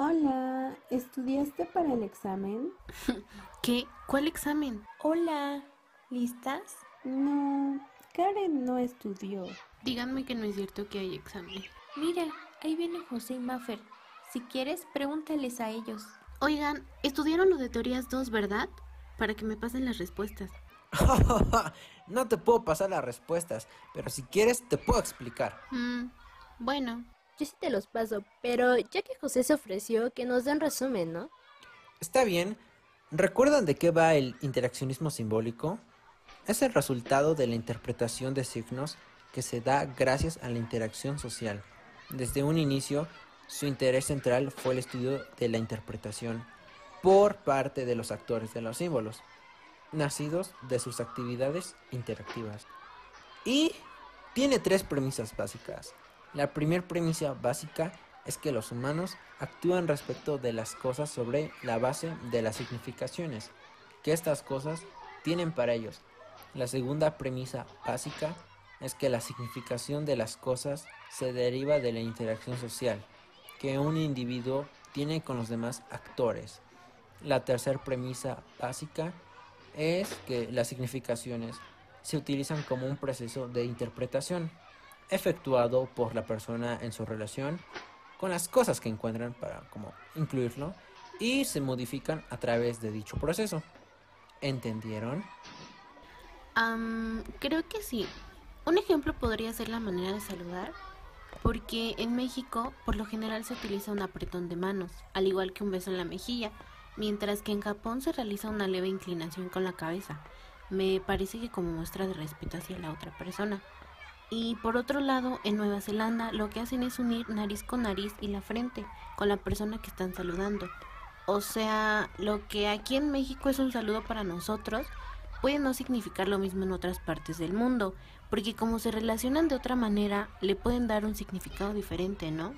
Hola, ¿estudiaste para el examen? ¿Qué? ¿Cuál examen? Hola, ¿listas? No, Karen no estudió. Díganme que no es cierto que hay examen. Mira, ahí viene José y Maffer. Si quieres, pregúntales a ellos. Oigan, estudiaron lo de teorías 2, ¿verdad? Para que me pasen las respuestas. no te puedo pasar las respuestas, pero si quieres te puedo explicar. Mm, bueno. Yo sí te los paso, pero ya que José se ofreció, que nos den resumen, ¿no? Está bien. ¿Recuerdan de qué va el interaccionismo simbólico? Es el resultado de la interpretación de signos que se da gracias a la interacción social. Desde un inicio, su interés central fue el estudio de la interpretación por parte de los actores de los símbolos, nacidos de sus actividades interactivas. Y tiene tres premisas básicas. La primera premisa básica es que los humanos actúan respecto de las cosas sobre la base de las significaciones que estas cosas tienen para ellos. La segunda premisa básica es que la significación de las cosas se deriva de la interacción social que un individuo tiene con los demás actores. La tercera premisa básica es que las significaciones se utilizan como un proceso de interpretación efectuado por la persona en su relación con las cosas que encuentran para como incluirlo y se modifican a través de dicho proceso. ¿Entendieron? creo que sí. Un ejemplo podría ser la manera de saludar porque en México por lo general se utiliza un apretón de manos, al igual que un beso en la mejilla, mientras que en Japón se realiza una leve inclinación con la cabeza. Me parece que como muestra de respeto hacia la otra persona. Y por otro lado, en Nueva Zelanda lo que hacen es unir nariz con nariz y la frente con la persona que están saludando. O sea, lo que aquí en México es un saludo para nosotros, puede no significar lo mismo en otras partes del mundo, porque como se relacionan de otra manera, le pueden dar un significado diferente, ¿no?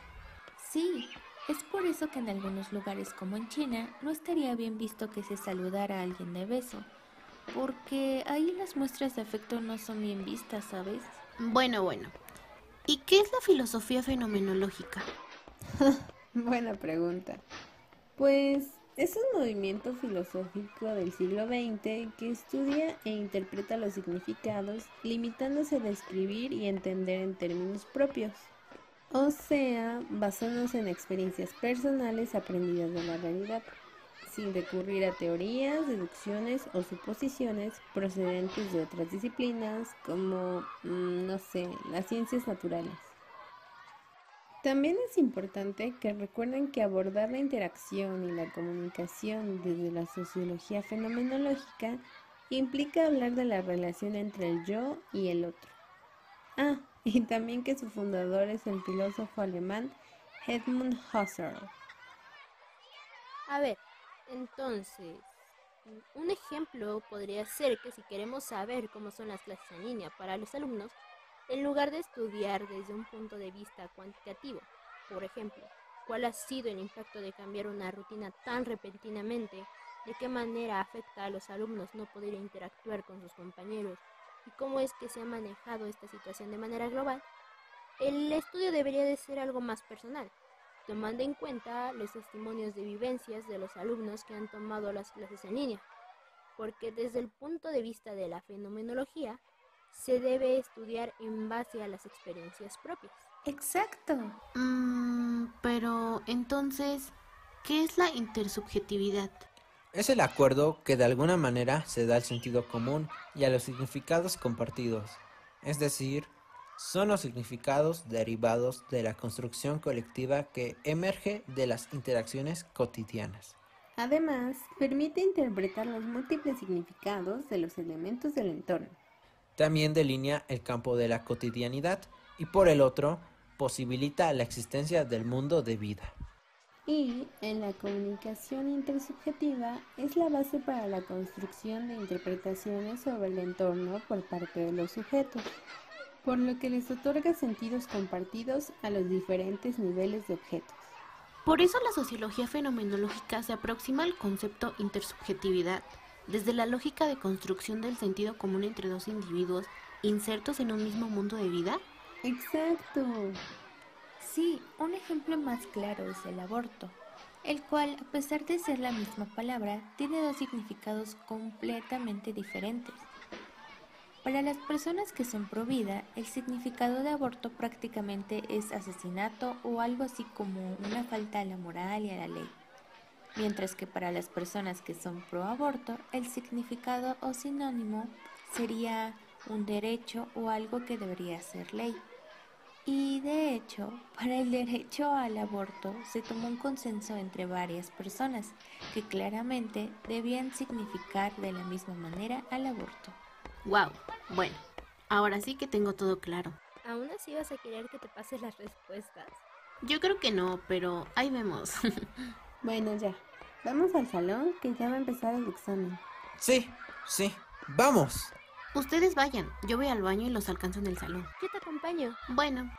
Sí, es por eso que en algunos lugares como en China no estaría bien visto que se saludara a alguien de beso, porque ahí las muestras de afecto no son bien vistas, ¿sabes? Bueno, bueno. ¿Y qué es la filosofía fenomenológica? Buena pregunta. Pues es un movimiento filosófico del siglo XX que estudia e interpreta los significados, limitándose a describir y entender en términos propios. O sea, basándose en experiencias personales aprendidas de la realidad, sin recurrir a teorías, deducciones o suposiciones procedentes de otras disciplinas como, mm, no sé, las ciencias naturales. También es importante que recuerden que abordar la interacción y la comunicación desde la sociología fenomenológica implica hablar de la relación entre el yo y el otro. Ah, y también que su fundador es el filósofo alemán Edmund Husserl. A ver, entonces, un ejemplo podría ser que si queremos saber cómo son las clases en línea para los alumnos, en lugar de estudiar desde un punto de vista cuantitativo. Por ejemplo, cuál ha sido el impacto de cambiar una rutina tan repentinamente, de qué manera afecta a los alumnos no poder interactuar con sus compañeros y cómo es que se ha manejado esta situación de manera global, el estudio debería de ser algo más personal, tomando en cuenta los testimonios de vivencias de los alumnos que han tomado las clases en línea, porque desde el punto de vista de la fenomenología, se debe estudiar en base a las experiencias propias. Exacto. Mm, pero entonces, ¿qué es la intersubjetividad? Es el acuerdo que de alguna manera se da al sentido común y a los significados compartidos, es decir, son los significados derivados de la construcción colectiva que emerge de las interacciones cotidianas. Además, permite interpretar los múltiples significados de los elementos del entorno también delinea el campo de la cotidianidad y por el otro posibilita la existencia del mundo de vida. Y en la comunicación intersubjetiva es la base para la construcción de interpretaciones sobre el entorno por parte de los sujetos, por lo que les otorga sentidos compartidos a los diferentes niveles de objetos. Por eso la sociología fenomenológica se aproxima al concepto intersubjetividad desde la lógica de construcción del sentido común entre dos individuos insertos en un mismo mundo de vida? Exacto. Sí, un ejemplo más claro es el aborto. el cual, a pesar de ser la misma palabra, tiene dos significados completamente diferentes. Para las personas que son pro vida, el significado de aborto prácticamente es asesinato o algo así como una falta a la moral y a la ley. Mientras que para las personas que son pro aborto, el significado o sinónimo sería un derecho o algo que debería ser ley. Y de hecho, para el derecho al aborto se tomó un consenso entre varias personas que claramente debían significar de la misma manera al aborto. Wow, bueno, ahora sí que tengo todo claro. ¿Aún así vas a querer que te pases las respuestas? Yo creo que no, pero ahí vemos. Bueno, ya. Vamos al salón que ya va a empezar el examen. Sí, sí, vamos. Ustedes vayan, yo voy al baño y los alcanzo en el salón. Yo te acompaño. Bueno,